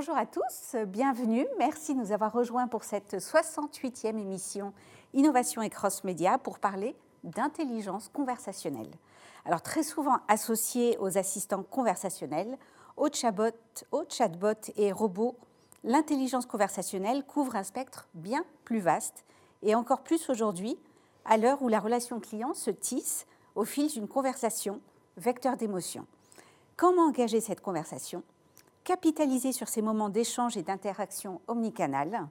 Bonjour à tous, bienvenue. Merci de nous avoir rejoints pour cette 68e émission Innovation et Cross Média pour parler d'intelligence conversationnelle. Alors très souvent associée aux assistants conversationnels, aux chatbots, aux chatbots et robots, l'intelligence conversationnelle couvre un spectre bien plus vaste et encore plus aujourd'hui à l'heure où la relation client se tisse au fil d'une conversation, vecteur d'émotion. Comment engager cette conversation? Capitaliser sur ces moments d'échange et d'interaction omnicanale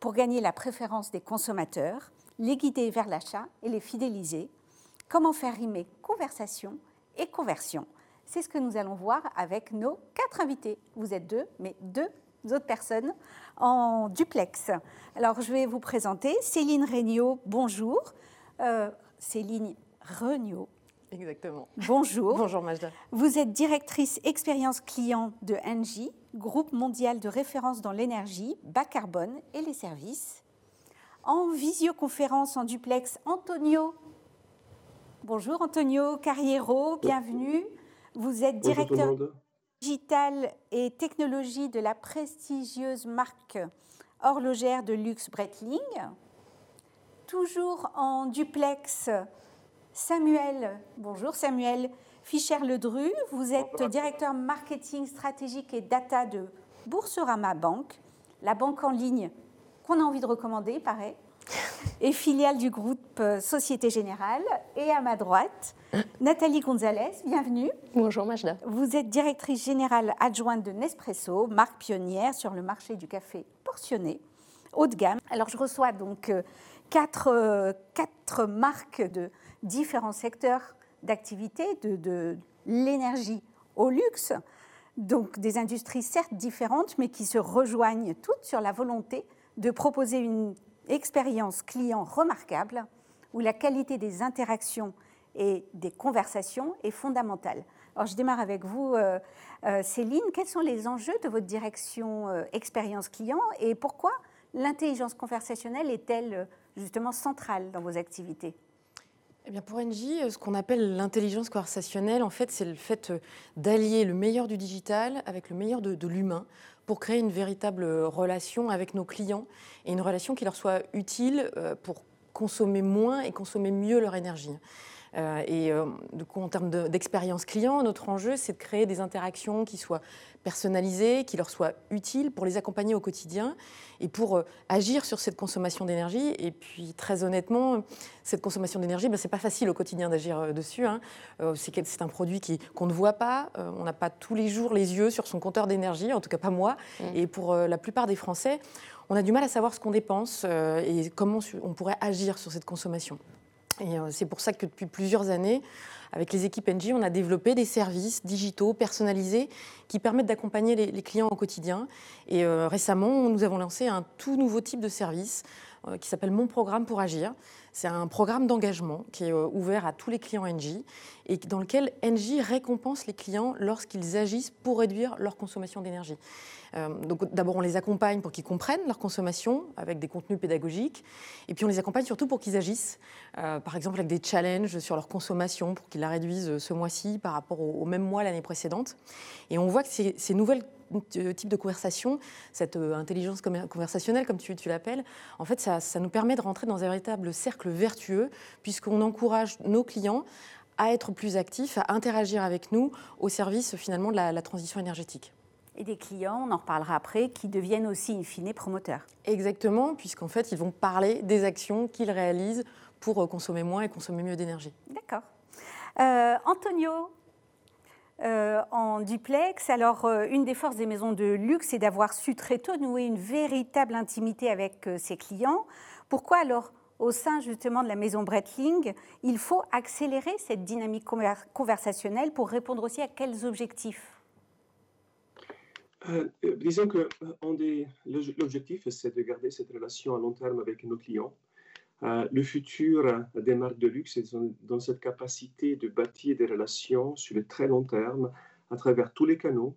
pour gagner la préférence des consommateurs, les guider vers l'achat et les fidéliser. Comment faire rimer conversation et conversion? C'est ce que nous allons voir avec nos quatre invités. Vous êtes deux, mais deux autres personnes en duplex. Alors, je vais vous présenter Céline Regnault, bonjour. Euh, Céline Regnault. Exactement. Bonjour. Bonjour Majda. Vous êtes directrice expérience client de Engie, groupe mondial de référence dans l'énergie, bas carbone et les services. En visioconférence en duplex, Antonio. Bonjour Antonio Carriero, bienvenue. Vous êtes directeur digital et technologie de la prestigieuse marque horlogère de luxe Breitling. Toujours en duplex, Samuel. Bonjour Samuel Fischer-Ledru. Vous êtes directeur marketing stratégique et data de Boursorama Banque, la banque en ligne qu'on a envie de recommander, paraît, et filiale du groupe Société Générale. Et à ma droite, Nathalie Gonzalez, bienvenue. Bonjour Majda. Vous êtes directrice générale adjointe de Nespresso, marque pionnière sur le marché du café portionné, haut de gamme. Alors je reçois donc euh, quatre, euh, quatre marques de différents secteurs d'activité, de, l'énergie au luxe, donc des industries certes différentes, mais qui se rejoignent toutes sur la volonté de proposer une expérience client remarquable, où la qualité des interactions et des conversations est fondamentale. Alors je démarre avec vous, euh, euh, Céline. Quels sont les enjeux de votre direction euh, expérience client et pourquoi l'intelligence conversationnelle est-elle justement centrale dans vos activités? Eh pour Engie, ce qu'on appelle l'intelligence conversationnelle, en fait, c'est le fait d'allier le meilleur du digital avec le meilleur de, de l'humain pour créer une véritable relation avec nos clients et une relation qui leur soit utile pour consommer moins et consommer mieux leur énergie. Euh, et euh, du coup, en termes d'expérience client, notre enjeu, c'est de créer des interactions qui soient personnalisées, qui leur soient utiles pour les accompagner au quotidien et pour euh, agir sur cette consommation d'énergie. Et puis, très honnêtement, cette consommation d'énergie, ben, ce n'est pas facile au quotidien d'agir dessus. Hein. c'est un produit qu'on ne voit pas. on n'a pas tous les jours les yeux sur son compteur d'énergie, en tout cas pas moi. Mmh. Et pour la plupart des Français, on a du mal à savoir ce qu'on dépense et comment on pourrait agir sur cette consommation. Euh, c'est pour ça que depuis plusieurs années, avec les équipes NG, on a développé des services digitaux personnalisés qui permettent d'accompagner les, clients au quotidien. Et euh, récemment, nous avons lancé un tout nouveau type de service qui s'appelle Mon programme pour agir. C'est un programme d'engagement qui est ouvert à tous les clients NG et dans lequel NG récompense les clients lorsqu'ils agissent pour réduire leur consommation d'énergie. Euh, donc d'abord, on les accompagne pour qu'ils comprennent leur consommation avec des contenus pédagogiques, et puis on les accompagne surtout pour qu'ils agissent, euh, par exemple avec des challenges sur leur consommation pour qu'ils la réduisent ce mois-ci par rapport au, même mois l'année précédente. Et on voit que ces, ces nouvelles euh, type de conversation, cette intelligence conversationnelle, comme tu, tu l'appelles, en fait, ça, ça, nous permet de rentrer dans un véritable cercle vertueux, puisqu'on encourage nos clients à être plus actifs, à interagir avec nous au service finalement de la transition énergétique et des clients, on en reparlera après, qui deviennent aussi in fine promoteurs. Exactement, puisqu'en fait, ils vont parler des actions qu'ils réalisent pour euh, consommer moins et consommer mieux d'énergie. D'accord. Euh, Antonio, euh, en duplex, alors une des forces des maisons de luxe, c'est d'avoir su très tôt nouer une véritable intimité avec ses clients. Pourquoi alors au sein justement de la maison Breitling, il faut accélérer cette dynamique conversationnelle pour répondre aussi à quels objectifs? Euh, euh, disons que euh, l'objectif, c'est de garder cette relation à long terme avec nos clients. Le futur des marques de luxe est dans, cette capacité de bâtir des relations sur le très long terme à travers tous les canaux,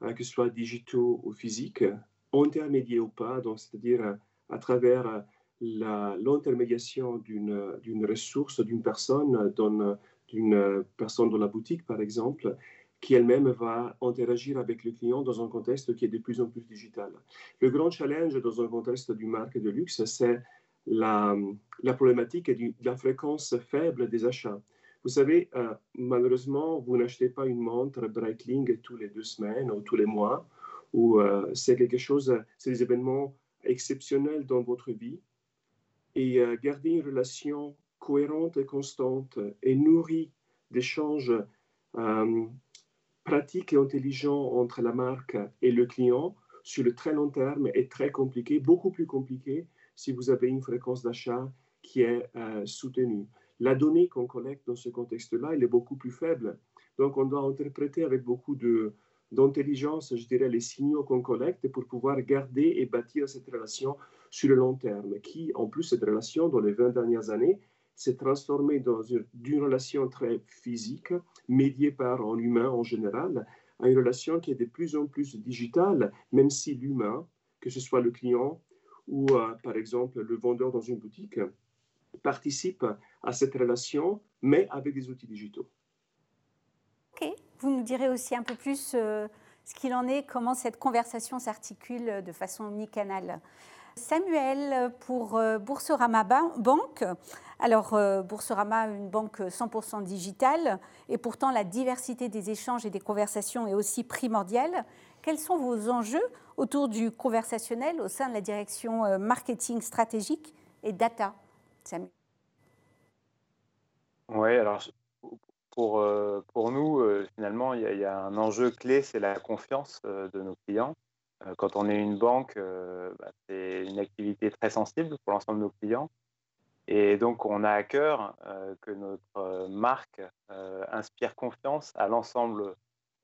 que ce soit digitaux ou physiques, intermédiaires ou pas, c'est-à-dire à travers l'intermédiation d'une ressource, d'une personne, d'une personne dans la boutique, par exemple, qui elle-même va interagir avec le client dans un contexte qui est de plus en plus digital. Le grand challenge dans un contexte du marque de luxe, c'est la, la, problématique de la fréquence faible des achats. Vous savez, euh, malheureusement, vous n'achetez pas une montre Breitling tous les deux semaines ou tous les mois, ou euh, c'est quelque chose, c'est des événements exceptionnels dans votre vie. Et euh, garder une relation cohérente et constante et nourrie d'échanges pratiques et intelligents entre la marque et le client sur le très long terme est très compliqué, beaucoup plus compliqué si vous avez une fréquence d'achat qui est soutenue. La donnée qu'on collecte dans ce contexte-là, elle est beaucoup plus faible. Donc, on doit interpréter avec beaucoup d'intelligence, je dirais, les signaux qu'on collecte pour pouvoir garder et bâtir cette relation sur le long terme, qui, en plus, cette relation, dans les 20 dernières années, s'est transformée dans une, relation très physique, médiée par un humain en général, à une relation qui est de plus en plus digitale, même si l'humain, que ce soit le client ou, euh, par exemple, le vendeur dans une boutique, participe à cette relation, mais avec des outils digitaux. Ok, vous nous direz aussi un peu plus euh, ce qu'il en est, comment cette conversation s'articule de façon omnicanale. Samuel, pour euh, Boursorama Banque, alors Boursorama, une banque 100% digitale, et pourtant la diversité des échanges et des conversations est aussi primordiale. Quels sont vos enjeux autour du conversationnel au sein de la direction marketing stratégique et data Samuel? Oui, alors pour, euh, pour nous, euh, finalement, il y, a un enjeu clé, c'est la confiance euh, de nos clients. quand on est une banque, bah, c'est une activité très sensible pour l'ensemble de nos clients. Et donc, on a à cœur que notre marque inspire confiance à l'ensemble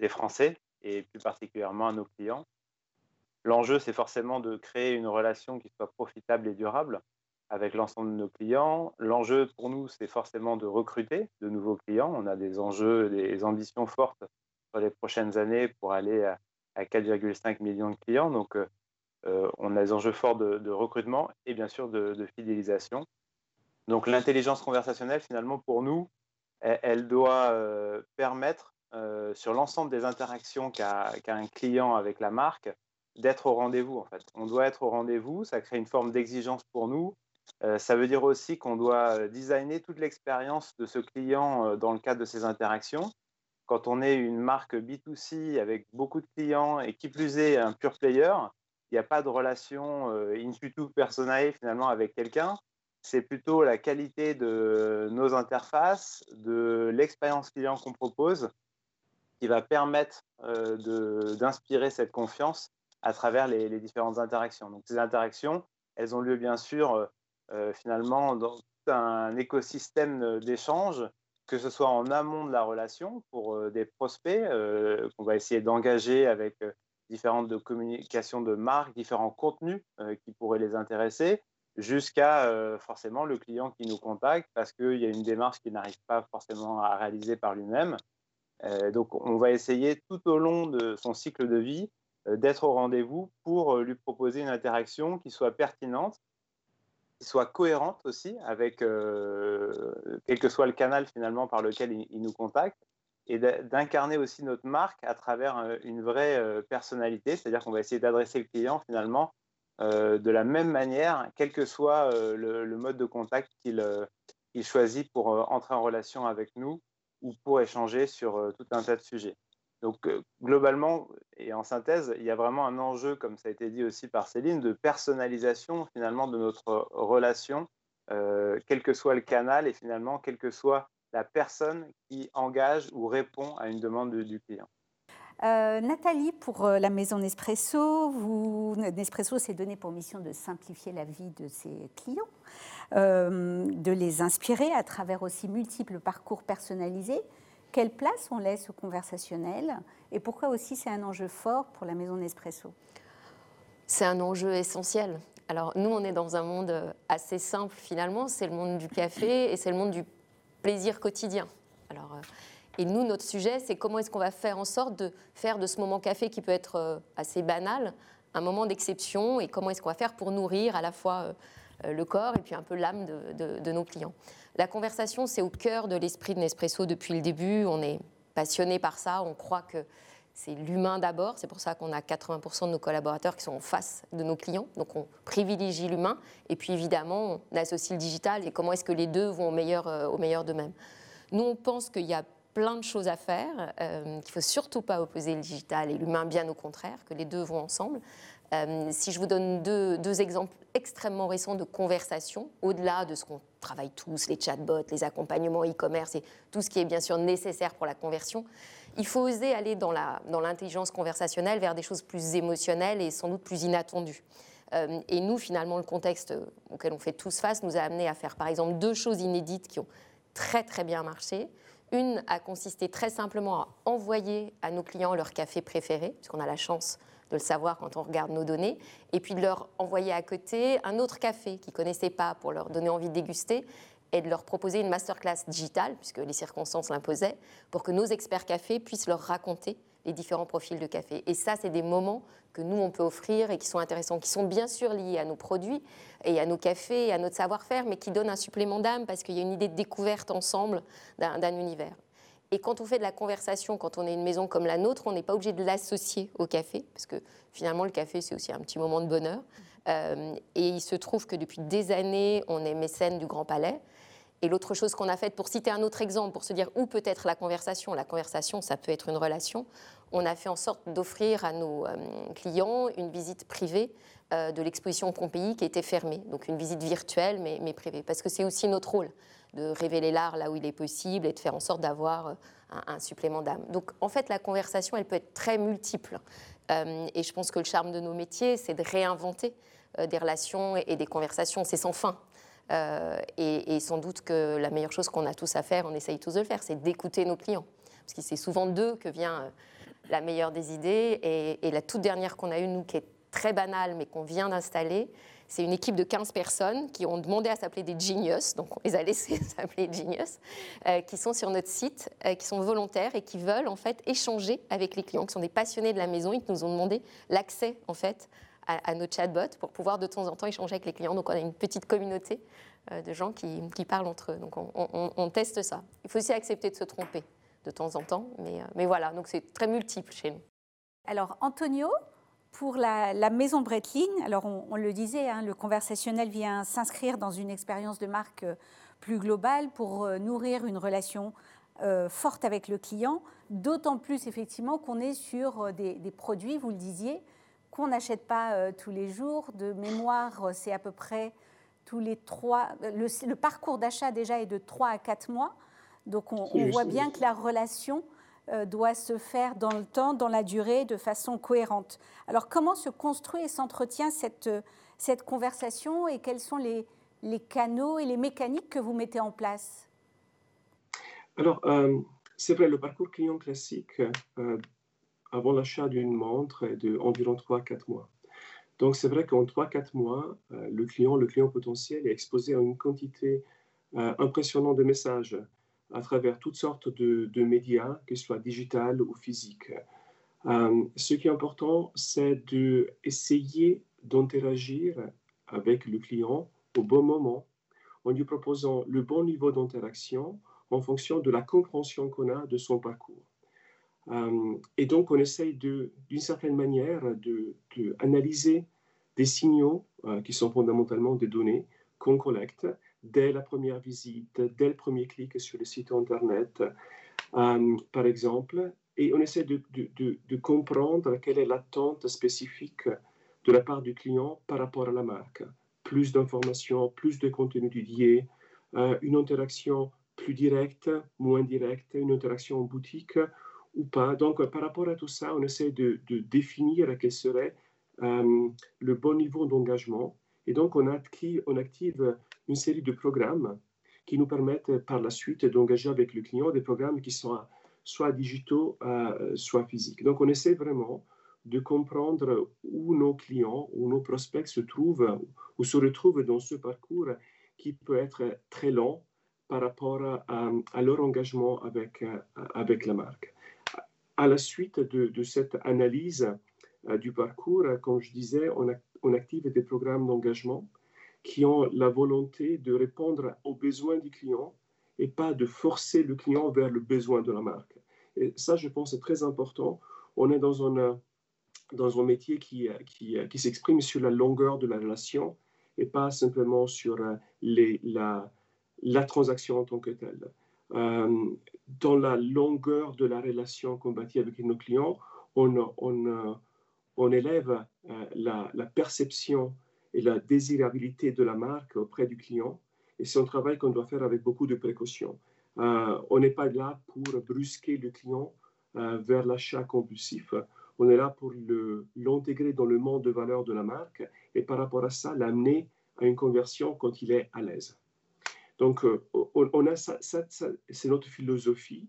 des Français et plus particulièrement à nos clients. L'enjeu, c'est forcément de créer une relation qui soit profitable et durable avec l'ensemble de nos clients. L'enjeu pour nous, c'est forcément de recruter de nouveaux clients. On a des enjeux, des ambitions fortes sur les prochaines années pour aller à, 4,5 millions de clients. Donc, euh, euh, on a des enjeux forts de, recrutement et bien sûr de, fidélisation. Donc, l'intelligence conversationnelle, finalement, pour nous, elle, doit euh, permettre, sur l'ensemble des interactions qu'a un client avec la marque, d'être au rendez-vous. En fait, on doit être au rendez-vous. Ça crée une forme d'exigence pour nous euh, ça veut dire aussi qu'on doit euh, designer toute l'expérience de ce client euh, dans le cadre de ces interactions. Quand on est une marque B2C avec beaucoup de clients et qui plus est un pure player, il n'y a pas de relation in situ personae finalement avec quelqu'un. C'est plutôt la qualité de nos interfaces, de l'expérience client qu'on propose qui va permettre d'inspirer cette confiance à travers les, différentes interactions. Donc ces interactions, elles ont lieu bien sûr euh, finalement dans un écosystème d'échange, que ce soit en amont de la relation pour euh, des prospects euh, qu'on va essayer d'engager avec différentes de communications de marque, différents contenus qui pourraient les intéresser, jusqu'à forcément le client qui nous contacte parce qu'il y a une démarche qu'il n'arrive pas forcément à réaliser par lui-même. Donc on va essayer tout au long de son cycle de vie d'être au rendez-vous pour lui proposer une interaction qui soit pertinente soit cohérente aussi avec euh, quel que soit le canal finalement par lequel il, nous contacte et d'incarner aussi notre marque à travers euh, une vraie euh, personnalité, c'est-à-dire qu'on va essayer d'adresser le client finalement de la même manière, quel que soit le, mode de contact qu'il choisit pour entrer en relation avec nous ou pour échanger sur tout un tas de sujets. Donc euh, globalement et en synthèse, il y a vraiment un enjeu, comme ça a été dit aussi par Céline, de personnalisation finalement de notre relation, euh, quel que soit le canal et finalement quelle que soit la personne qui engage ou répond à une demande du client. Euh, Nathalie, pour la maison Nespresso, vous, Nespresso s'est donné pour mission de simplifier la vie de ses clients, de les inspirer à travers aussi multiples parcours personnalisés. Quelle place on laisse au conversationnel et pourquoi aussi c'est un enjeu fort pour la maison Nespresso? C'est un enjeu essentiel. Alors nous, on est dans un monde assez simple finalement, c'est le monde du café et c'est le monde du plaisir quotidien. Alors, euh, et nous, notre sujet, c'est comment est-ce qu'on va faire en sorte de faire de ce moment café qui peut être euh, assez banal un moment d'exception et comment est-ce qu'on va faire pour nourrir à la fois euh, le corps et puis un peu l'âme de, nos clients. La conversation, c'est au cœur de l'esprit de Nespresso depuis le début. On est passionné par ça, on croit que c'est l'humain d'abord. C'est pour ça qu'on a 80% de nos collaborateurs qui sont en face de nos clients. Donc on privilégie l'humain. Et puis évidemment, on associe le digital et comment est-ce que les deux vont au meilleur, euh, au meilleur d'eux-mêmes. Nous, on pense qu'il y a plein de choses à faire, euh, qu'il ne faut surtout pas opposer le digital et l'humain, bien au contraire, que les deux vont ensemble. Euh, si je vous donne deux, exemples extrêmement récents de conversation, au-delà de ce qu'on travaille tous, les chatbots, les accompagnements e-commerce et tout ce qui est bien sûr nécessaire pour la conversion, il faut oser aller dans l'intelligence conversationnelle vers des choses plus émotionnelles et sans doute plus inattendues. Euh, et nous, finalement, le contexte auquel on fait tous face nous a amené à faire, par exemple, deux choses inédites qui ont très très bien marché. Une a consisté très simplement à envoyer à nos clients leur café préféré, puisqu'on a la chance de le savoir quand on regarde nos données, et puis de leur envoyer à côté un autre café qu'ils ne connaissaient pas pour leur donner envie de déguster, et de leur proposer une masterclass digitale, puisque les circonstances l'imposaient, pour que nos experts café puissent leur raconter les différents profils de café. Et ça, c'est des moments que nous, on peut offrir et qui sont intéressants, qui sont bien sûr liés à nos produits et à nos cafés et à notre savoir-faire, mais qui donnent un supplément d'âme parce qu'il y a une idée de découverte ensemble d'un univers. Et quand on fait de la conversation, quand on est une maison comme la nôtre, on n'est pas obligé de l'associer au café, parce que finalement, le café, c'est aussi un petit moment de bonheur. Euh, et il se trouve que depuis des années, on est mécène du Grand Palais. Et l'autre chose qu'on a faite, pour citer un autre exemple, pour se dire où peut être la conversation, la conversation, ça peut être une relation, on a fait en sorte d'offrir à nos euh, clients une visite privée euh, de l'exposition Pompéi qui était fermée. Donc une visite virtuelle, mais, privée. Parce que c'est aussi notre rôle de révéler l'art là où il est possible et de faire en sorte d'avoir euh, un, supplément d'âme. Donc en fait, la conversation, elle peut être très multiple. et je pense que le charme de nos métiers, c'est de réinventer des relations et des conversations. C'est sans fin. Euh, et, sans doute que la meilleure chose qu'on a tous à faire, on essaye tous de le faire, c'est d'écouter nos clients. Parce que c'est souvent d'eux que vient euh, la meilleure des idées. Et, la toute dernière qu'on a eue, nous, qui est très banale, mais qu'on vient d'installer, c'est une équipe de 15 personnes qui ont demandé à s'appeler des genius, donc on les a laissés s'appeler genius, euh, qui sont sur notre site, qui sont volontaires et qui veulent en fait échanger avec les clients, qui sont des passionnés de la maison, ils nous ont demandé l'accès en fait à, nos chatbots pour pouvoir de temps en temps échanger avec les clients. Donc on a une petite communauté euh, de gens qui, parlent entre eux. Donc on, teste ça. Il faut aussi accepter de se tromper de temps en temps, mais, euh, mais voilà, donc c'est très multiple chez nous. Alors Antonio, pour la, maison Breitling, alors on, le disait, hein, le conversationnel vient s'inscrire dans une expérience de marque euh, plus globale pour nourrir une relation forte avec le client, d'autant plus effectivement qu'on est sur des, produits, vous le disiez, qu'on n'achète pas euh, tous les jours. De mémoire, euh, c'est à peu près tous les trois. Le, parcours d'achat déjà est de trois à quatre mois. Donc on, voit bien que la relation euh, doit se faire dans le temps, dans la durée, de façon cohérente. Alors comment se construit et s'entretient cette, cette conversation et quels sont les, les, canaux et les mécaniques que vous mettez en place? Alors, c'est vrai, le parcours client classique avant l'achat d'une montre de environ 3-4 mois. Donc c'est vrai qu'en 3-4 mois, euh, le client, le client potentiel est exposé à une quantité euh, impressionnante de messages à travers toutes sortes de, médias, que ce soit digital ou physique. Euh, ce qui est important, c'est d'essayer d'interagir avec le client au bon moment, en lui proposant le bon niveau d'interaction en fonction de la compréhension qu'on a de son parcours. Euh, et donc, on essaye d'une certaine manière d'analyser de, des signaux euh, qui sont fondamentalement des données qu'on collecte dès la première visite, dès le premier clic sur le site Internet, euh, par exemple, et on essaie de, de, comprendre quelle est l'attente spécifique de la part du client par rapport à la marque. Plus d'informations, plus de contenu dédié, une interaction plus directe, moins directe, une interaction en boutique ou pas. Donc, par rapport à tout ça, on essaie de, définir quel serait euh, le bon niveau d'engagement. Et donc, on active, une série de programmes qui nous permettent par la suite d'engager avec le client des programmes qui sont soit digitaux, euh, soit physiques. Donc, on essaie vraiment de comprendre où nos clients, où nos prospects se trouvent ou se retrouvent dans ce parcours qui peut être très long par rapport à, leur engagement avec la marque à la suite de, cette analyse euh, du parcours, euh, comme je disais, on, active des programmes d'engagement qui ont la volonté de répondre aux besoins du client et pas de forcer le client vers le besoin de la marque. Et ça, je pense, c'est très important. On est dans un, dans un métier qui, qui, qui s'exprime sur la longueur de la relation et pas simplement sur les, la, la transaction en tant que telle. Euh, dans la longueur de la relation qu'on bâtit avec nos clients, on, on élève euh, la, perception et la désirabilité de la marque auprès du client. Et c'est un travail qu'on doit faire avec beaucoup de précautions. Euh, on n'est pas là pour brusquer le client vers l'achat compulsif. On est là pour l'intégrer dans le monde de valeur de la marque et par rapport à ça, l'amener à une conversion quand il est à l'aise. Donc, euh, on, a ça, c'est notre philosophie.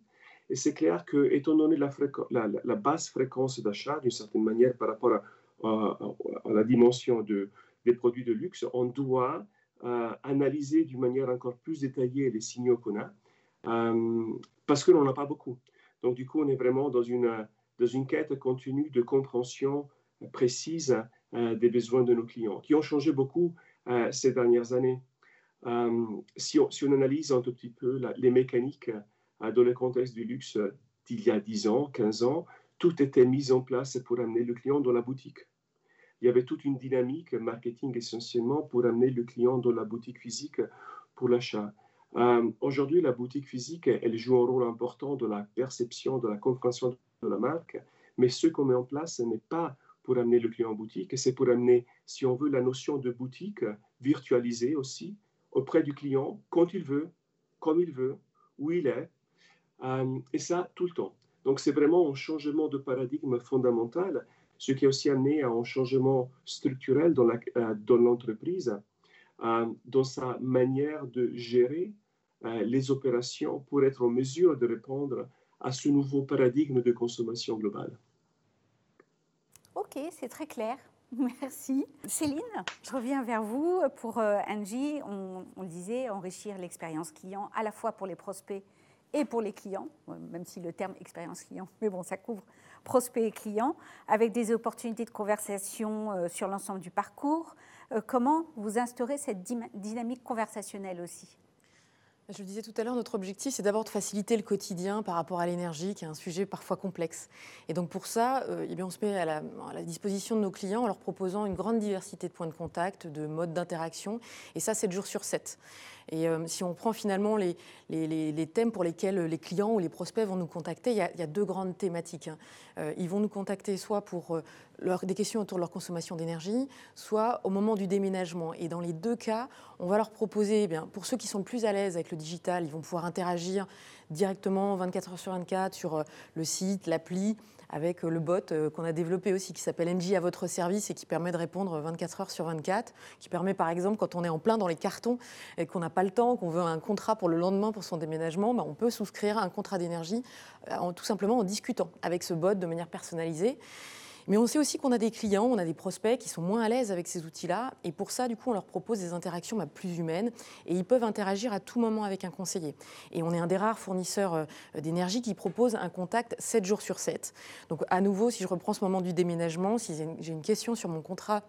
Et c'est clair que, étant donné la, basse fréquence d'achat, d'une certaine manière, par rapport à, la dimension de, des produits de luxe, on doit euh, analyser d'une manière encore plus détaillée les signaux qu'on a, euh, parce que l'on n'en a pas beaucoup. Donc, du coup, on est vraiment dans une, dans une quête continue de compréhension précise des besoins de nos clients, qui ont changé beaucoup ces dernières années. Euh, si, on, analyse un tout petit peu les mécaniques euh, dans le contexte du luxe d'il y a 10 ans, 15 ans, tout était mis en place pour amener le client dans la boutique. Il y avait toute une dynamique marketing essentiellement pour amener le client dans la boutique physique pour l'achat. Euh, aujourd'hui, la boutique physique, elle joue un rôle important dans la perception, de la compréhension de la marque, mais ce qu'on met en place ce n'est pas pour amener le client en boutique, c'est pour amener, si on veut, la notion de boutique virtualisée aussi, auprès du client quand il veut, comme il veut, où il est, euh, et ça tout le temps. Donc c'est vraiment un changement de paradigme fondamental, ce qui a aussi amené à un changement structurel dans euh, l'entreprise, euh, dans sa manière de gérer les opérations pour être en mesure de répondre à ce nouveau paradigme de consommation globale. Ok, c'est très clair. Merci. Céline, je reviens vers vous. Pour euh, Angie, on, le disait, enrichir l'expérience client à la fois pour les prospects et pour les clients, euh, même si le terme expérience client, mais bon, ça couvre prospects et clients, avec des opportunités de conversation euh, sur l'ensemble du parcours. Comment vous instaurez cette dynamique conversationnelle aussi? Je le disais tout à l'heure, notre objectif, c'est d'abord de faciliter le quotidien par rapport à l'énergie, qui est un sujet parfois complexe. Et donc pour ça, euh, eh bien, on se met à la, disposition de nos clients en leur proposant une grande diversité de points de contact, de modes d'interaction, et ça 7 jours sur 7. Et euh, si on prend finalement les, les, thèmes pour lesquels les clients ou les prospects vont nous contacter, il y a, deux grandes thématiques. Hein. Euh, ils vont nous contacter soit pour euh, des questions autour de leur consommation d'énergie, soit au moment du déménagement. Et dans les deux cas, on va leur proposer, eh bien, pour ceux qui sont plus à l'aise avec le digital, ils vont pouvoir interagir directement 24 heures sur 24 sur le site, l'appli, avec euh, le bot euh, qu'on a développé aussi qui s'appelle NJ à votre service et qui permet de répondre 24 heures sur 24, qui permet par exemple quand on est en plein dans les cartons et qu'on n'a pas le temps, qu'on veut un contrat pour le lendemain pour son déménagement, bah, on peut souscrire un contrat d'énergie euh, tout simplement en discutant avec ce bot de manière personnalisée. Mais on sait aussi qu'on a des clients, on a des prospects qui sont moins à l'aise avec ces outils-là. Et pour ça, du coup, on leur propose des interactions bah, plus humaines. Et ils peuvent interagir à tout moment avec un conseiller. Et on est un des rares fournisseurs euh, d'énergie qui propose un contact 7 jours sur 7. Donc, à nouveau, si je reprends ce moment du déménagement, si j'ai une question sur mon contrat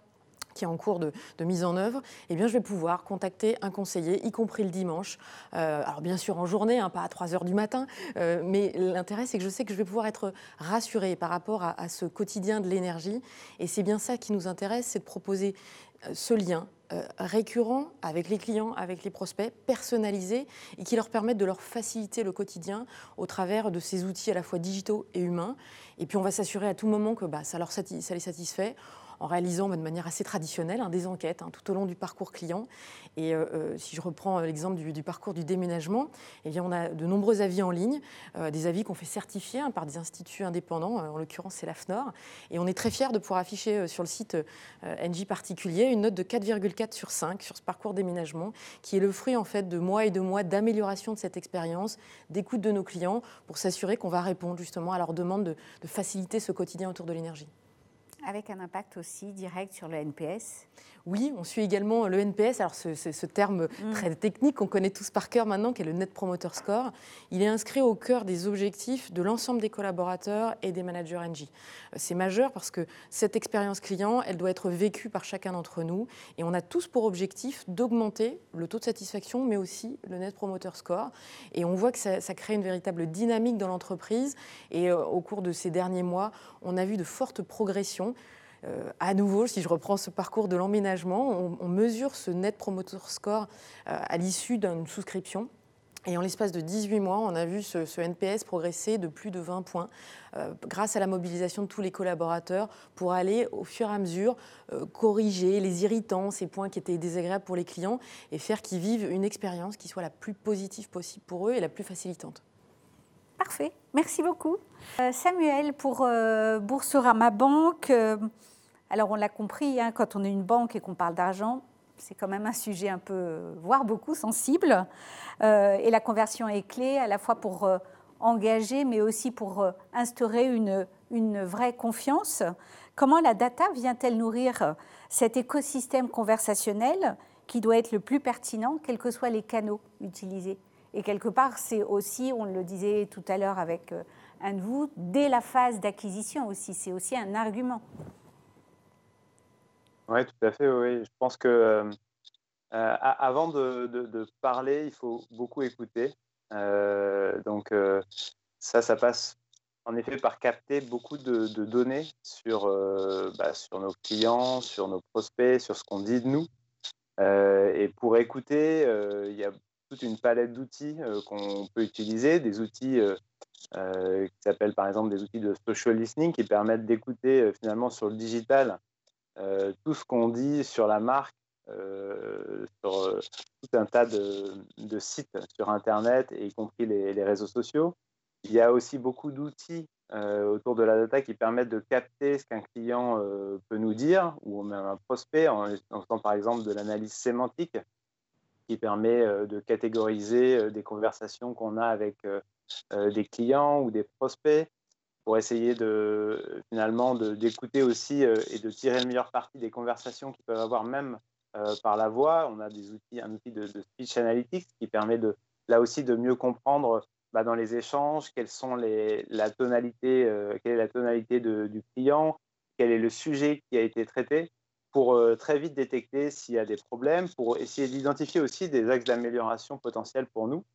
qui est en cours de, mise en œuvre, eh bien, je vais pouvoir contacter un conseiller, y compris le dimanche. Euh, alors bien sûr en journée, hein, pas à 3 heures du matin, euh, mais l'intérêt c'est que je sais que je vais pouvoir être rassurée par rapport à, ce quotidien de l'énergie. Et c'est bien ça qui nous intéresse, c'est de proposer euh, ce lien récurrent avec les clients, avec les prospects, personnalisé et qui leur permettent de leur faciliter le quotidien au travers de ces outils à la fois digitaux et humains. Et puis on va s'assurer à tout moment que bah, ça, les satisfait en réalisant de manière assez traditionnelle hein, des enquêtes hein, tout au long du parcours client. Et euh, euh, si je reprends euh, l'exemple du, parcours du déménagement, eh bien, on a de nombreux avis en ligne, des avis qu'on fait certifier hein, par des instituts indépendants, en l'occurrence c'est l'AFNOR. Et on est très fiers de pouvoir afficher sur le site NJ particulier une note de 4,4 sur 5 sur ce parcours déménagement, qui est le fruit en fait de mois et de mois d'amélioration de cette expérience, d'écoute de nos clients, pour s'assurer qu'on va répondre justement à leur demande de faciliter ce quotidien autour de l'énergie. Avec un impact aussi direct sur le NPS oui, on suit également le NPS, alors ce, terme mm. très technique qu'on connaît tous par cœur maintenant, qui est le Net Promoter Score. Il est inscrit au cœur des objectifs de l'ensemble des collaborateurs et des managers NG. Euh, c'est majeur parce que cette expérience client, elle doit être vécue par chacun d'entre nous et on a tous pour objectif d'augmenter le taux de satisfaction, mais aussi le Net Promoter Score. Et on voit que ça, ça crée une véritable dynamique dans l'entreprise et euh, au cours de ces derniers mois, on a vu de fortes progressions. Euh, à nouveau, si je reprends ce parcours de l'emménagement, on, mesure ce net promoter score euh, à l'issue d'une souscription. Et en l'espace de 18 mois, on a vu ce, NPS progresser de plus de 20 points euh, grâce à la mobilisation de tous les collaborateurs pour aller au fur et à mesure corriger les irritants, ces points qui étaient désagréables pour les clients et faire qu'ils vivent une expérience qui soit la plus positive possible pour eux et la plus facilitante. Parfait, merci beaucoup. Samuel, pour Boursorama Banque, alors on l'a compris, hein, quand on est une banque et qu'on parle d'argent, c'est quand même un sujet un peu, voire beaucoup sensible. Euh, et la conversion est clé à la fois pour euh, engager, mais aussi pour euh, instaurer une, une, vraie confiance. Comment la data vient-elle nourrir cet écosystème conversationnel qui doit être le plus pertinent, quels que soient les canaux utilisés? Et quelque part, c'est aussi, on le disait tout à l'heure avec un de vous, dès la phase d'acquisition aussi, c'est aussi un argument. Oui, tout à fait. Oui. Je pense que euh, euh, avant de, parler, il faut beaucoup écouter. Euh, donc ça, ça passe en effet par capter beaucoup de, données sur, bah, sur nos clients, sur nos prospects, sur ce qu'on dit de nous. et pour écouter, il y a toute une palette d'outils qu'on peut utiliser, des outils qui s'appellent par exemple des outils de social listening qui permettent d'écouter finalement sur le digital euh, tout ce qu'on dit sur la marque, euh, sur euh, tout un tas de, sites sur Internet, et y compris les, réseaux sociaux. Il y a aussi beaucoup d'outils autour de la data qui permettent de capter ce qu'un client peut nous dire, ou même un prospect, en faisant par exemple de l'analyse sémantique, qui permet de catégoriser des conversations qu'on a avec des clients ou des prospects pour essayer finalement d'écouter aussi euh, et de tirer le meilleur parti des conversations qu'ils peuvent avoir même euh, par la voix. On a des outils, un outil de, speech analytics qui permet de là aussi de mieux comprendre bah, dans les échanges quelles sont les, la euh, quelle est la tonalité du client, quel est le sujet qui a été traité pour très vite détecter s'il y a des problèmes, pour essayer d'identifier aussi des axes d'amélioration potentiels pour nous.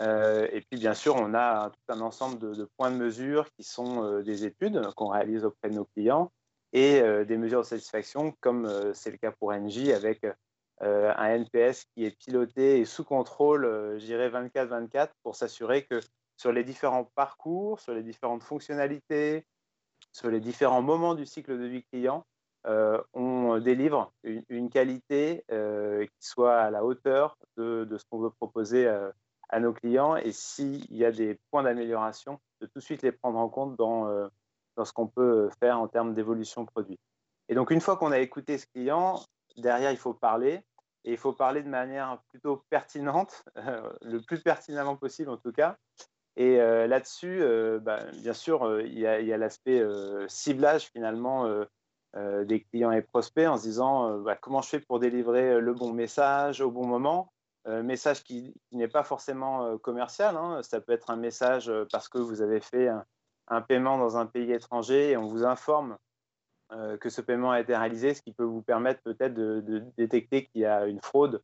Euh, et puis, bien sûr, on a tout un ensemble de, points de mesure qui sont euh, des études qu'on réalise auprès de nos clients et euh, des mesures de satisfaction, comme c'est le cas pour NJ, avec un NPS qui est piloté et sous contrôle, je dirais 24-24, pour s'assurer que sur les différents parcours, sur les différentes fonctionnalités, sur les différents moments du cycle de vie client, on délivre une, qualité qui soit à la hauteur de ce qu'on veut proposer à nos clients et s'il y a des points d'amélioration, de tout de suite les prendre en compte dans, euh, dans ce qu'on peut faire en termes d'évolution produit. Et donc, une fois qu'on a écouté ce client, derrière, il faut parler. Et il faut parler de manière plutôt pertinente, le plus pertinemment possible en tout cas. Et euh, là-dessus, euh, bah, bien sûr, il y a, l'aspect ciblage finalement des clients et prospects en se disant bah, comment je fais pour délivrer le bon message au bon moment euh, message qui, n'est pas forcément euh, commercial. Hein. Ça peut être un message euh, parce que vous avez fait un, paiement dans un pays étranger et on vous informe que ce paiement a été réalisé, ce qui peut vous permettre peut-être de, détecter qu'il y a une fraude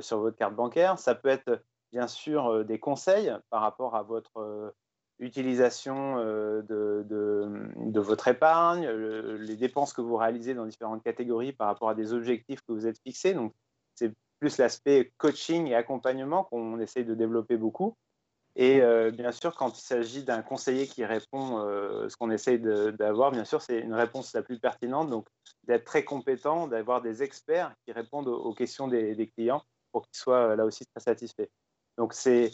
sur votre carte bancaire. Ça peut être bien sûr des conseils par rapport à votre utilisation de, de, votre épargne, les dépenses que vous réalisez dans différentes catégories par rapport à des objectifs que vous êtes fixés. Donc, c'est plus l'aspect coaching et accompagnement qu'on essaye de développer beaucoup. Et euh, bien sûr, quand il s'agit d'un conseiller qui répond euh, ce qu'on essaye d'avoir, bien sûr, c'est une réponse la plus pertinente. Donc, d'être très compétent, d'avoir des experts qui répondent aux, questions des, clients pour qu'ils soient euh, là aussi très satisfaits. Donc, c'est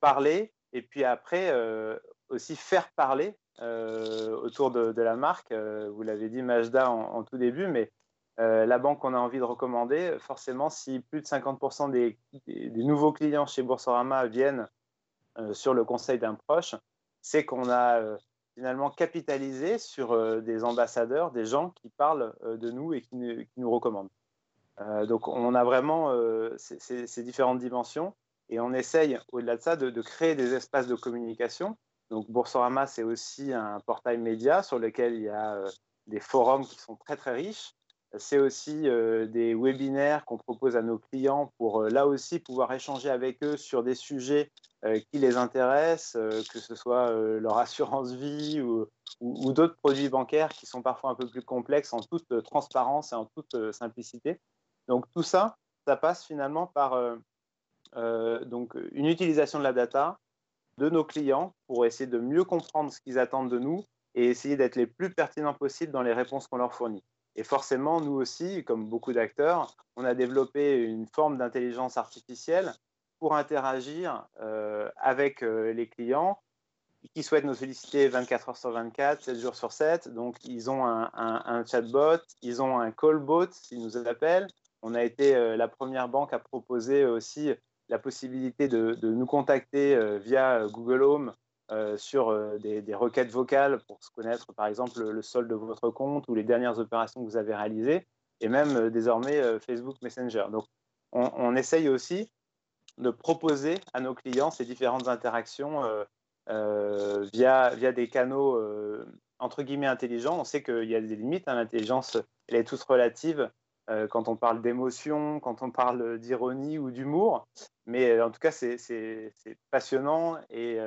parler et puis après aussi faire parler autour de, la marque. vous l'avez dit, Majda, en, en, tout début, mais euh, la banque qu'on a envie de recommander, forcément, si plus de 50% des, nouveaux clients chez Boursorama viennent euh, sur le conseil d'un proche, c'est qu'on a euh, finalement capitaliser sur des ambassadeurs, des gens qui parlent de nous et qui, nous recommandent. donc on a vraiment ces, différentes dimensions et on essaye au-delà de ça de, créer des espaces de communication. Donc Boursorama, c'est aussi un portail média sur lequel il y a des forums qui sont très très riches. C'est aussi des webinaires qu'on propose à nos clients pour là aussi pouvoir échanger avec eux sur des sujets qui les intéressent, que ce soit leur assurance vie ou, ou, d'autres produits bancaires qui sont parfois un peu plus complexes en toute transparence et en toute simplicité. Donc tout ça, ça passe finalement par donc une utilisation de la data de nos clients pour essayer de mieux comprendre ce qu'ils attendent de nous et essayer d'être les plus pertinents possibles dans les réponses qu'on leur fournit. Et forcément, nous aussi, comme beaucoup d'acteurs, on a développé une forme d'intelligence artificielle pour interagir euh, avec euh, les clients qui souhaitent nous solliciter 24 heures sur 24, 7 jours sur 7. Donc, ils ont un, chatbot, ils ont un callbot, s'ils nous appellent. On a été euh, la première banque à proposer aussi la possibilité de, de nous contacter via Google Home euh, sur euh, des, requêtes vocales pour se connaître, par exemple, le, solde de votre compte ou les dernières opérations que vous avez réalisées, et même euh, désormais Facebook Messenger. Donc, on, essaye aussi de proposer à nos clients ces différentes interactions via, via des canaux entre guillemets intelligents. On sait qu'il y a des limites. Hein. L'intelligence, elle est toute relative quand on parle d'émotion, quand on parle d'ironie ou d'humour. Mais en tout cas, c'est passionnant et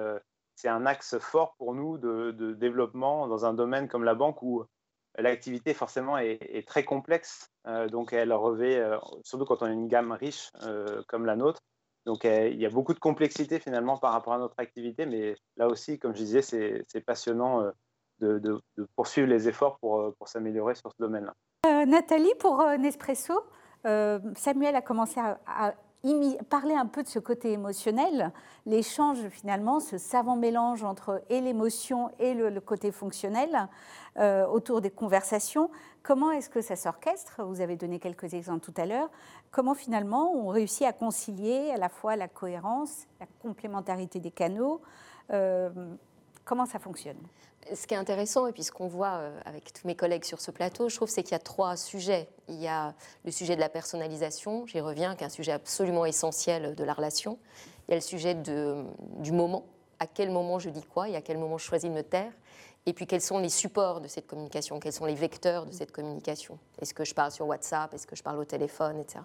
c'est un axe fort pour nous de, développement dans un domaine comme la banque où l'activité forcément est, très complexe. Euh, donc elle revêt, euh, surtout quand on a une gamme riche euh, comme la nôtre. Donc il y a beaucoup de complexité finalement par rapport à notre activité, mais là aussi, comme je disais, c'est passionnant de, poursuivre les efforts pour, pour s'améliorer sur ce domaine-là. Nathalie, pour Nespresso, Samuel a commencé à parler un peu de ce côté émotionnel, l'échange finalement, ce savant mélange entre et l'émotion et le, côté fonctionnel euh, autour des conversations. Comment est-ce que ça s'orchestre? Vous avez donné quelques exemples tout à l'heure. Comment finalement on réussit à concilier à la fois la cohérence, la complémentarité des canaux euh, Comment ça fonctionne? Ce qui est intéressant, et puis ce qu'on voit euh, avec tous mes collègues sur ce plateau, je trouve, c'est qu'il y a trois sujets. Il y a le sujet de la personnalisation, j'y reviens, qui est un sujet absolument essentiel de la relation. Il y a le sujet du moment, à quel moment je dis quoi et à quel moment je choisis de me taire. Et puis quels sont les supports de cette communication, quels sont les vecteurs de cette communication? Est-ce que je parle sur WhatsApp, est-ce que je parle au téléphone, etc.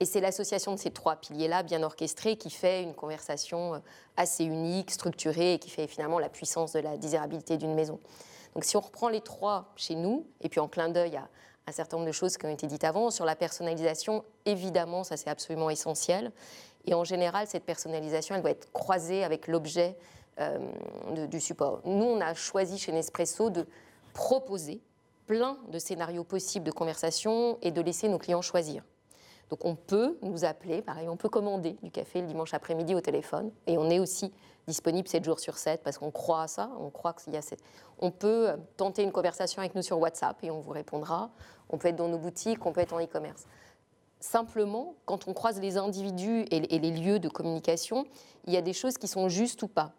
Et c'est l'association de ces trois piliers-là, bien orchestrés, qui fait une conversation euh, assez unique, structurée, et qui fait finalement la puissance de la désirabilité d'une maison. Donc si on reprend les trois chez nous, et puis en clin d'œil à un certain nombre de choses qui ont été dites avant, sur la personnalisation, évidemment, ça c'est absolument essentiel. Et en général, cette personnalisation, elle doit être croisée avec l'objet euh, du support. Nous, on a choisi chez Nespresso de proposer plein de scénarios possibles de conversation et de laisser nos clients choisir. Donc on peut nous appeler, pareil, on peut commander du café le dimanche après-midi au téléphone. Et on est aussi disponible 7 jours sur 7 parce qu'on croit à ça. On croit qu'il y a On peut euh, tenter une conversation avec nous sur WhatsApp et on vous répondra. On peut être dans nos boutiques, on peut être en e-commerce. Simplement, quand on croise les individus et les lieux de communication, il y a des choses qui sont justes ou pas.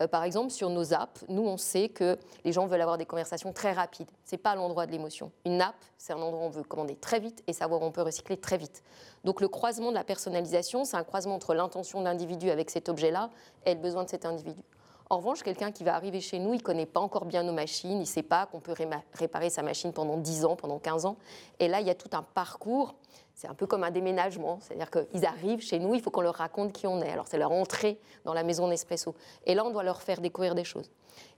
Euh, par exemple, sur nos apps, nous, on sait que les gens veulent avoir des conversations très rapides. Ce n'est pas l'endroit de l'émotion. Une app, c'est un endroit où on veut commander très vite et savoir où on peut recycler très vite. Donc le croisement de la personnalisation, c'est un croisement entre l'intention de l'individu avec cet objet-là et le besoin de cet individu. En revanche, quelqu'un qui va arriver chez nous, il ne connaît pas encore bien nos machines, il ne sait pas qu'on peut réparer sa machine pendant 10 ans, pendant 15 ans. Et là, il y a tout un parcours c'est un peu comme un déménagement, c'est-à-dire qu'ils arrivent chez nous, il faut qu'on leur raconte qui on est. Alors c'est leur entrée dans la maison Nespresso. Et là, on doit leur faire découvrir des choses.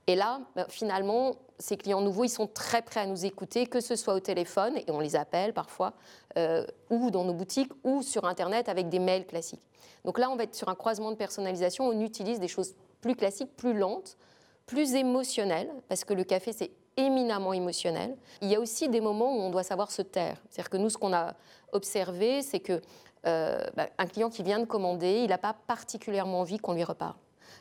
Et là, ben, finalement, ces clients nouveaux, ils sont très prêts à nous écouter, que ce soit au téléphone, et on les appelle parfois, euh, ou dans nos boutiques, ou sur Internet avec des mails classiques. Donc là, on va être sur un croisement de personnalisation, on utilise des choses plus classiques, plus lentes, plus émotionnelles, parce que le café, c'est éminemment émotionnel. Il y a aussi des moments où on doit savoir se taire. C'est-à-dire que nous, ce qu'on a observé, c'est que euh, bah, un client qui vient de commander, il n'a pas particulièrement envie qu'on lui reparle.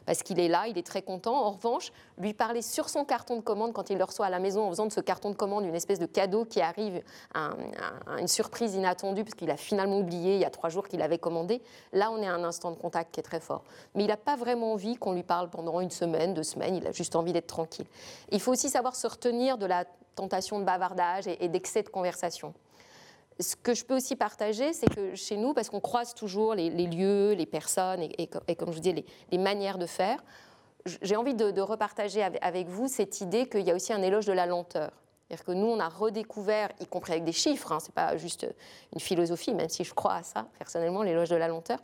Parce qu'il est là, il est très content. En revanche, lui parler sur son carton de commande quand il le reçoit à la maison en faisant de ce carton de commande une espèce de cadeau qui arrive, une surprise inattendue parce qu'il a finalement oublié il y a trois jours qu'il avait commandé, là on est à un instant de contact qui est très fort. Mais il n'a pas vraiment envie qu'on lui parle pendant une semaine, deux semaines, il a juste envie d'être tranquille. Il faut aussi savoir se retenir de la tentation de bavardage et, d'excès de conversation. Ce que je peux aussi partager, c'est que chez nous, parce qu'on croise toujours les, lieux, les personnes et, comme je vous dis, les, manières de faire, j'ai envie de, repartager avec vous cette idée qu'il y a aussi un éloge de la lenteur. C'est-à-dire que nous, on a redécouvert, y compris avec des chiffres, hein, ce n'est pas juste une philosophie, même si je crois à ça, personnellement, l'éloge de la lenteur.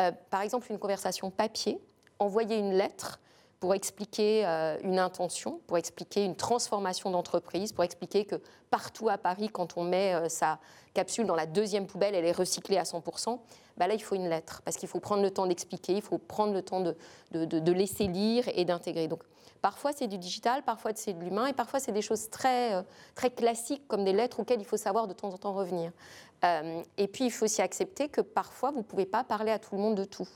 Euh, par exemple, une conversation papier, envoyer une lettre, pour expliquer euh, une intention, pour expliquer une transformation d'entreprise, pour expliquer que partout à Paris, quand on met euh, sa capsule dans la deuxième poubelle, elle est recyclée à 100%, bah là, il faut une lettre, parce qu'il faut prendre le temps d'expliquer, il faut prendre le temps de, laisser lire et d'intégrer. Donc, parfois, c'est du digital, parfois, c'est de l'humain, et parfois, c'est des choses très, euh, très classiques, comme des lettres auxquelles il faut savoir de temps en temps revenir. et puis, il faut aussi accepter que parfois, vous ne pouvez pas parler à tout le monde de tout.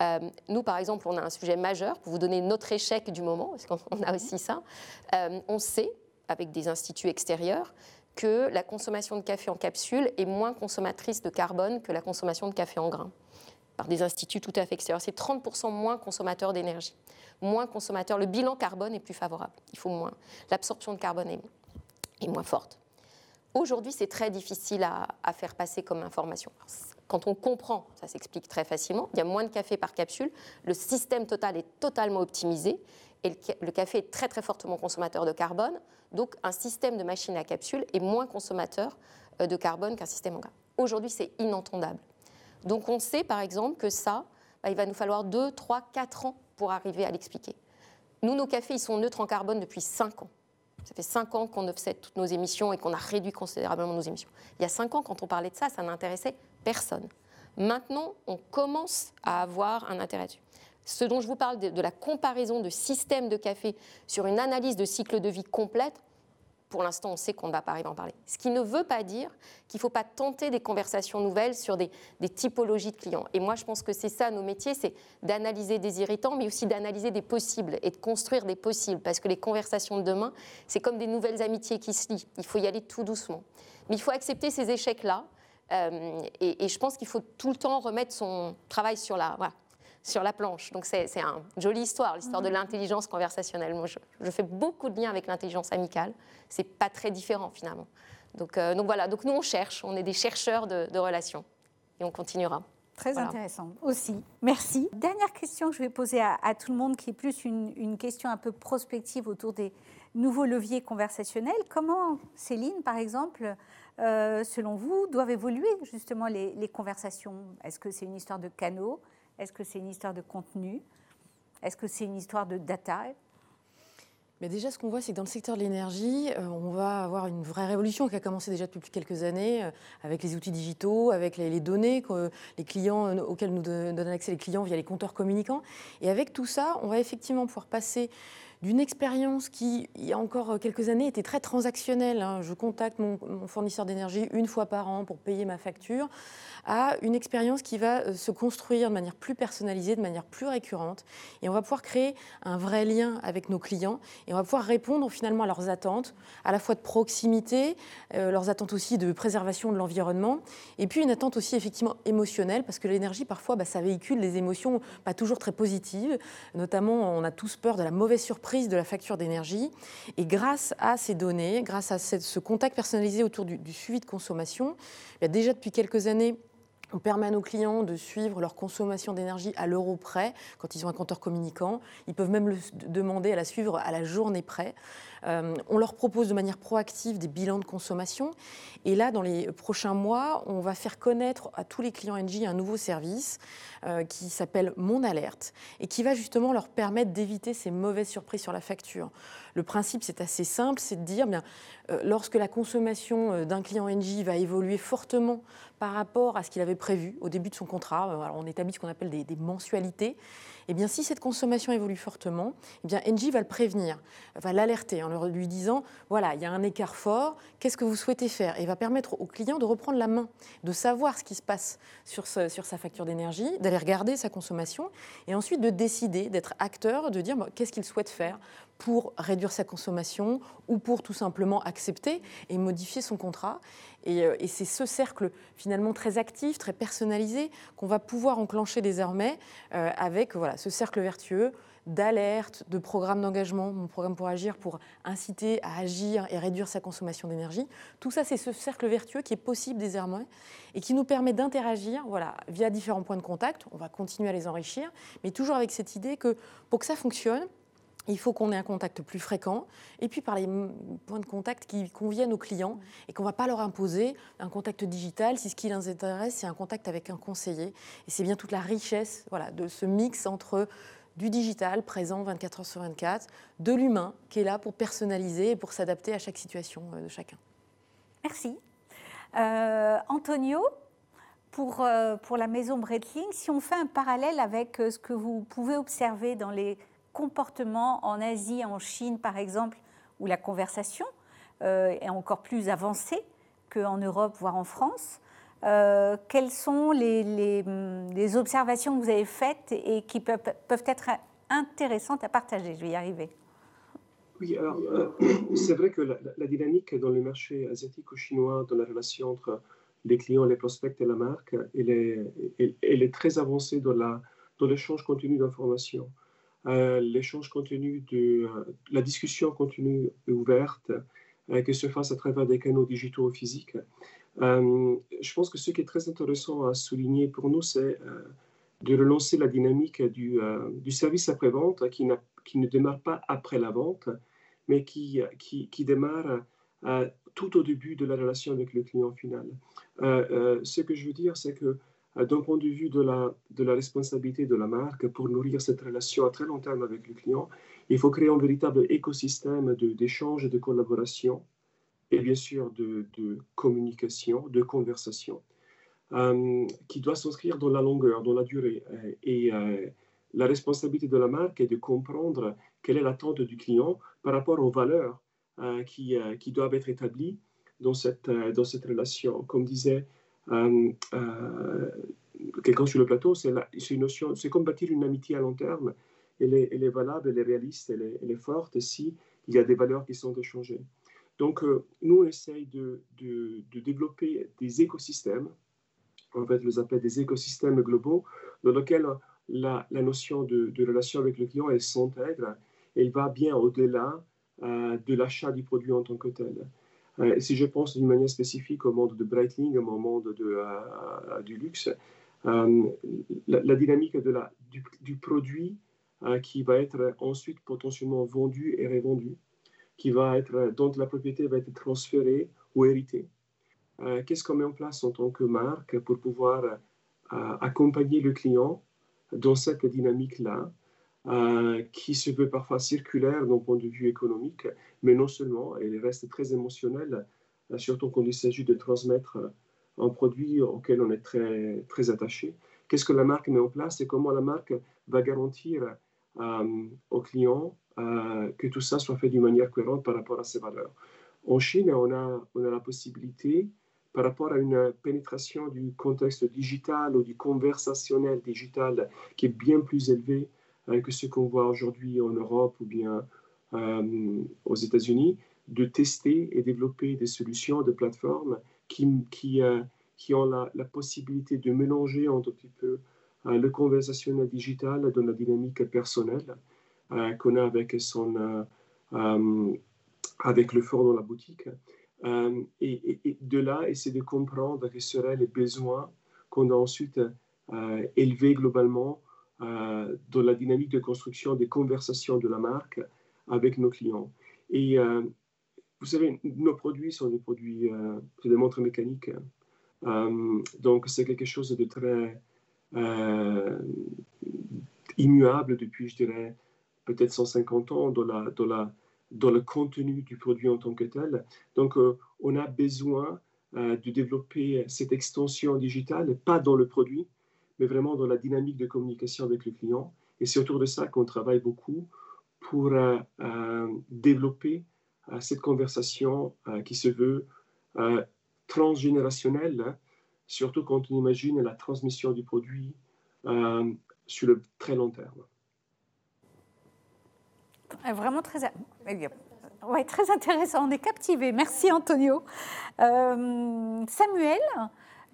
Euh, nous, par exemple, on a un sujet majeur pour vous donner notre échec du moment, parce qu'on a aussi ça. Euh, on sait, avec des instituts extérieurs, que la consommation de café en capsule est moins consommatrice de carbone que la consommation de café en grains, par des instituts tout à fait extérieurs. C'est 30% moins consommateur d'énergie, moins consommateur. Le bilan carbone est plus favorable, il faut moins. L'absorption de carbone est, est moins forte. Aujourd'hui, c'est très difficile à, à, faire passer comme information. Quand on comprend, ça s'explique très facilement, il y a moins de café par capsule, le système total est totalement optimisé et le café est très très fortement consommateur de carbone, donc un système de machine à capsule est moins consommateur euh, de carbone qu'un système en grain. Aujourd'hui, c'est inentendable. Donc on sait par exemple que ça, bah, il va nous falloir 2, 3, 4 ans pour arriver à l'expliquer. Nous, nos cafés, ils sont neutres en carbone depuis 5 ans. Ça fait 5 ans qu'on offset toutes nos émissions et qu'on a réduit considérablement nos émissions. Il y a 5 ans, quand on parlait de ça, ça n'intéressait personne. Maintenant, on commence à avoir un intérêt dessus. Ce dont je vous parle de, la comparaison de systèmes de café sur une analyse de cycle de vie complète, pour l'instant, on sait qu'on ne va pas arriver à en parler. Ce qui ne veut pas dire qu'il ne faut pas tenter des conversations nouvelles sur des, typologies de clients. Et moi, je pense que c'est ça, nos métiers, c'est d'analyser des irritants, mais aussi d'analyser des possibles et de construire des possibles. Parce que les conversations de demain, c'est comme des nouvelles amitiés qui se lient. Il faut y aller tout doucement. Mais il faut accepter ces échecs-là euh, et, je pense qu'il faut tout le temps remettre son travail sur la, sur la planche. Donc c'est une jolie histoire, l'histoire de mhm. l'intelligence conversationnelle. Moi, je, fais beaucoup de liens avec l'intelligence amicale. C'est pas très différent finalement. Donc, euh, donc, voilà, donc nous on cherche, on est des chercheurs de, relations et on continuera. Très intéressant aussi. Merci. Dernière question que je vais poser à, tout le monde, qui est plus une, une, question un peu prospective autour des nouveaux leviers conversationnels. Comment, Céline, par exemple, euh, selon vous, doivent évoluer justement les, conversations? Est-ce que c'est une histoire de canaux? Est-ce que c'est une histoire de contenu? Est-ce que c'est une histoire de data? Mais déjà, ce qu'on voit, c'est que dans le secteur de l'énergie, euh, on va avoir une vraie révolution qui a commencé déjà depuis quelques années, euh, avec les outils digitaux, avec les, données que les clients, auxquelles nous donnent accès les clients via les compteurs communicants. Et avec tout ça, on va effectivement pouvoir passer d'une expérience qui, il y a encore quelques années, était très transactionnelle. Hein. Je contacte mon, fournisseur d'énergie une fois par an pour payer ma facture, à une expérience qui va euh, se construire de manière plus personnalisée, de manière plus récurrente. Et on va pouvoir créer un vrai lien avec nos clients et on va pouvoir répondre finalement à leurs attentes, à la fois de proximité, euh, leurs attentes aussi de préservation de l'environnement, et puis une attente aussi effectivement émotionnelle, parce que l'énergie, parfois, bah, ça véhicule des émotions pas toujours très positives. Notamment, on a tous peur de la mauvaise surprise de la facture d'énergie. Et grâce à ces données, grâce à ce contact personnalisé autour du, suivi de consommation, déjà depuis quelques années, on permet à nos clients de suivre leur consommation d'énergie à l'euro près quand ils ont un compteur communicant. Ils peuvent même le demander à la suivre à la journée près. Euh, on leur propose de manière proactive des bilans de consommation. Et là, dans les prochains mois, on va faire connaître à tous les clients NG un nouveau service euh, qui s'appelle Mon Alerte et qui va justement leur permettre d'éviter ces mauvaises surprises sur la facture. Le principe, c'est assez simple, c'est de dire, bien, euh, lorsque la consommation d'un client NG va évoluer fortement par rapport à ce qu'il avait prévu au début de son contrat, on établit ce qu'on appelle des, mensualités, eh bien, si cette consommation évolue fortement, eh va le prévenir, va l'alerter en lui disant voilà, il y a un écart fort, qu'est-ce que vous souhaitez faire? Et va permettre au client de reprendre la main, de savoir ce qui se passe sur sa facture d'énergie, d'aller regarder sa consommation et ensuite de décider, d'être acteur, de dire qu'est-ce qu'il souhaite faire pour réduire sa consommation ou pour tout simplement accepter et modifier son contrat. Euh, et, c'est ce cercle finalement très actif, très personnalisé qu'on va pouvoir enclencher désormais euh, avec voilà, ce cercle vertueux d'alerte, de programme d'engagement, mon programme pour agir, pour inciter à agir et réduire sa consommation d'énergie. Tout ça, c'est ce cercle vertueux qui est possible désormais et qui nous permet d'interagir voilà, via différents points de contact. On va continuer à les enrichir, mais toujours avec cette idée que pour que ça fonctionne, il faut qu'on ait un contact plus fréquent, et puis par les points de contact qui conviennent aux clients, et qu'on ne va pas leur imposer un contact digital si ce qui les intéresse, c'est un contact avec un conseiller. Et c'est bien toute la richesse voilà, de ce mix entre du digital présent 24 heures sur 24, de l'humain qui est là pour personnaliser et pour s'adapter à chaque situation euh, de chacun. Merci. Euh, Antonio, pour, euh, pour la maison Breitling, si on fait un parallèle avec ce que vous pouvez observer dans les comportement en Asie, en Chine par exemple, où la conversation euh, est encore plus avancée qu'en Europe, voire en France. Euh, quelles sont les, les, observations que vous avez faites et qui peuvent, être intéressantes à partager? Je vais y arriver. Oui, alors euh, c'est vrai que la, dynamique dans le marché ou chinois, dans la relation entre les clients, les prospects et la marque, elle est, très avancée dans l'échange continu d'informations. Euh, l'échange continu, de, euh, la discussion continue et ouverte, euh, que se fasse à travers des canaux digitaux ou physiques. je pense que ce qui est très intéressant à souligner pour nous, c'est de relancer la dynamique du, du service après-vente qui, qui, ne démarre pas après la vente, mais qui, qui, qui démarre tout au début de la relation avec le client final. ce que je veux dire, c'est que d'un point de vue de la, de la responsabilité de la marque, pour nourrir cette relation à très long terme avec le client, il faut créer un véritable écosystème d'échange et de collaboration, et bien sûr de, de communication, de conversation, euh, qui doit s'inscrire dans la longueur, dans la durée. Et euh, la responsabilité de la marque est de comprendre quelle est l'attente du client par rapport aux valeurs qui, qui doivent être établies dans cette, dans cette relation. Comme disait euh, euh, quelqu'un sur le plateau, c'est une notion, c'est comme bâtir une amitié à long terme. Elle est, valable, elle est réaliste, elle est, forte si il y a des valeurs qui sont échangées. Donc, euh, nous, on essaye de, développer des écosystèmes, en fait, les appelle des écosystèmes globaux, dans lesquels la, notion de, de, relation avec le client, elle s'intègre, elle va bien au-delà de l'achat du produit en tant que tel. Euh, si je pense d'une manière spécifique au monde de Breitling, au monde de, euh, du luxe, euh, la, dynamique la, du, produit qui va être ensuite potentiellement vendu et revendu, qui va être, dont la propriété va être transférée ou héritée. Qu'est-ce qu'on met en place en tant que marque pour pouvoir accompagner le client dans cette dynamique-là? Euh, qui se veut parfois circulaire d'un point de vue économique, mais non seulement, elle reste très émotionnelle, euh, surtout quand il s'agit de transmettre un produit auquel on est très, très attaché. Qu'est-ce que la marque met en place et comment la marque va garantir euh, aux clients que tout ça soit fait d'une manière cohérente par rapport à ses valeurs? En Chine, on a, on a la possibilité, par rapport à une pénétration du contexte digital ou du conversationnel digital qui est bien plus élevé que ce qu'on voit aujourd'hui en Europe ou bien euh, aux États-Unis, de tester et développer des solutions, de plateformes qui, qui, euh, qui ont la, possibilité de mélanger un tout petit peu euh, le conversationnel digital dans la dynamique personnelle qu'on a avec, son, avec le fort dans la boutique. Et, et, de là, essayer de comprendre quels seraient les besoins qu'on a ensuite élevés globalement euh, dans la dynamique de construction des conversations de la marque avec nos clients. Et euh, vous savez, nos produits sont des produits, euh, des montres mécaniques. donc, c'est quelque chose de très immuable depuis, je dirais, peut-être 150 ans dans le contenu du produit en tant que tel. Donc, on a besoin de développer cette extension digitale, pas dans le produit, mais vraiment dans la dynamique de communication avec le client. Et c'est autour de ça qu'on travaille beaucoup pour développer cette conversation qui se veut transgénérationnelle, hein, surtout quand on imagine la transmission du produit sur le très long terme. Vraiment très, ouais, très intéressant. On est captivé. Merci Antonio. Euh, Samuel,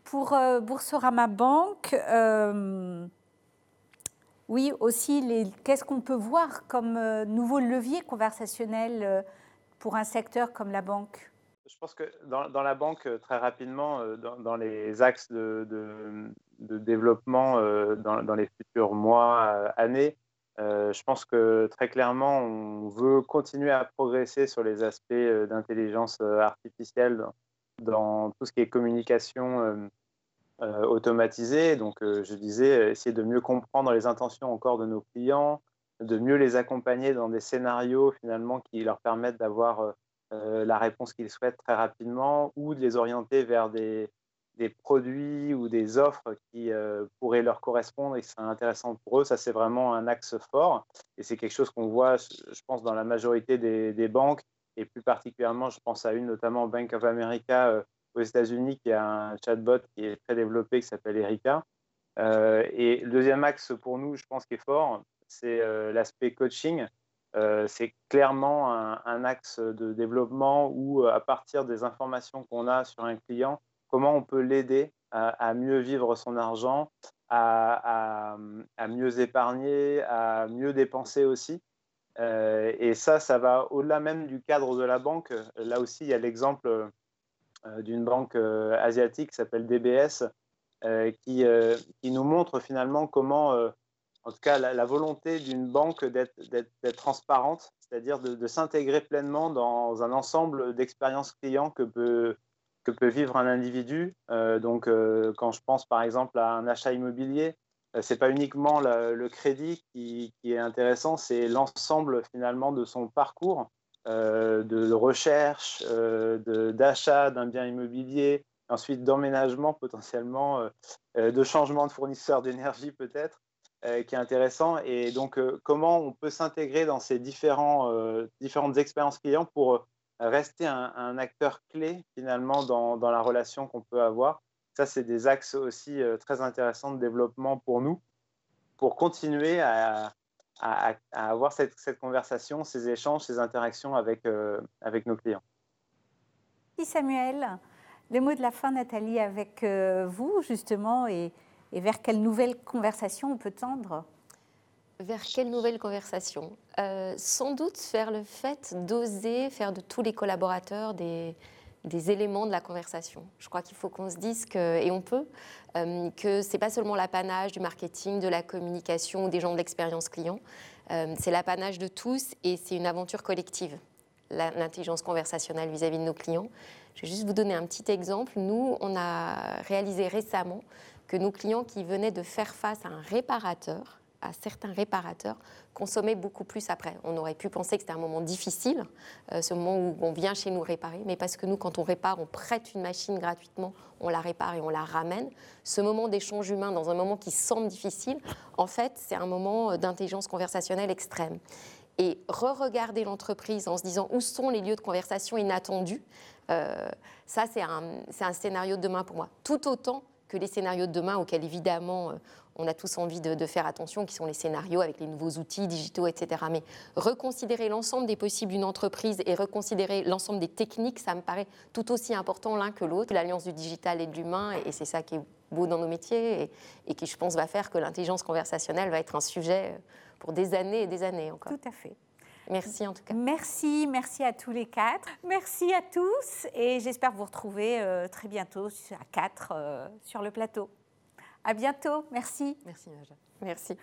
pour euh, Boursorama Banque, euh, oui, aussi, qu'est-ce qu'on peut voir comme nouveau levier conversationnel pour un secteur comme la banque? Je pense que dans, la banque, très rapidement, dans, les axes de, développement dans, les futurs mois, années, euh, je pense que très clairement, on veut continuer à progresser sur les aspects euh, d'intelligence euh, artificielle dans, tout ce qui est communication automatisée. Donc, je disais, essayer de mieux comprendre les intentions encore de nos clients, de mieux les accompagner dans des scénarios finalement qui leur permettent d'avoir la réponse qu'ils souhaitent très rapidement ou de les orienter vers des, produits ou des offres qui euh, pourraient leur correspondre et qui seraient intéressantes pour eux. Ça, c'est vraiment un axe fort. Et c'est quelque chose qu'on voit, je pense, dans la majorité des, banques. Et plus particulièrement, je pense à une, notamment Bank of America euh, aux États-Unis, qui a un chatbot qui est très développé, qui s'appelle Erika. Euh, et le deuxième axe pour nous, je pense, qui est fort, c'est l'aspect coaching. c'est clairement un, axe de développement où, à partir des informations qu'on a sur un client, comment on peut l'aider à, mieux vivre son argent, à, mieux épargner, à mieux dépenser aussi. Euh, et ça, ça va au-delà même du cadre de la banque. Là aussi, il y a l'exemple euh, d'une banque euh, asiatique qui s'appelle DBS, qui, qui, nous montre finalement comment, en tout cas, la, volonté d'une banque d'être transparente, c'est-à-dire de, s'intégrer pleinement dans un ensemble d'expériences clients que peut que peut vivre un individu. Donc, quand je pense par exemple à un achat immobilier, c'est pas uniquement le crédit qui, est intéressant, c'est l'ensemble finalement de son parcours de recherche, d'achat d'un bien immobilier, ensuite d'emménagement potentiellement, de changement de fournisseur d'énergie peut-être, qui est intéressant. Et donc, comment on peut s'intégrer dans ces différents, différentes expériences clients pour rester un, acteur clé finalement dans la relation qu'on peut avoir. Ça, c'est des axes aussi euh, très intéressants de développement pour nous, pour continuer à, à, avoir cette, cette, conversation, ces échanges, ces interactions avec, euh, avec nos clients. Merci Samuel. Le mot de la fin, Nathalie, avec euh, vous justement, et, et vers quelle nouvelle conversation on peut tendre? Vers quelle nouvelle conversation? Euh, Sans doute faire le fait d'oser faire de tous les collaborateurs des, éléments de la conversation. Je crois qu'il faut qu'on se dise que, et on peut, euh, que ce n'est pas seulement l'apanage du marketing, de la communication des gens de l'expérience client, euh, c'est l'apanage de tous et c'est une aventure collective, l'intelligence conversationnelle vis-à-vis -vis de nos clients. Je vais juste vous donner un petit exemple. Nous, on a réalisé récemment que nos clients qui venaient de faire face à un réparateur, à certains réparateurs consommer beaucoup plus après. On aurait pu penser que c'était un moment difficile, euh, ce moment où on vient chez nous réparer, mais parce que nous, quand on répare, on prête une machine gratuitement, on la répare et on la ramène. Ce moment d'échange humain, dans un moment qui semble difficile, en fait, c'est un moment euh, d'intelligence conversationnelle extrême. Et re-regarder l'entreprise en se disant où sont les lieux de conversation inattendus, euh, ça, c'est un, un scénario de demain pour moi. Tout autant que les scénarios de demain auxquels évidemment on a tous envie de, faire attention, qui sont les scénarios avec les nouveaux outils digitaux, etc. Mais reconsidérer l'ensemble des possibles d'une entreprise et reconsidérer l'ensemble des techniques, ça me paraît tout aussi important l'un que l'autre. L'alliance du digital et de l'humain, et c'est ça qui est beau dans nos métiers et, qui, je pense, va faire que l'intelligence conversationnelle va être un sujet euh, pour des années et des années encore. Tout à fait. Merci en tout cas. Merci, merci à tous les quatre. Merci à tous et j'espère vous retrouver euh, très bientôt à quatre euh, sur le plateau. À bientôt. Merci. Merci, Naja. Merci.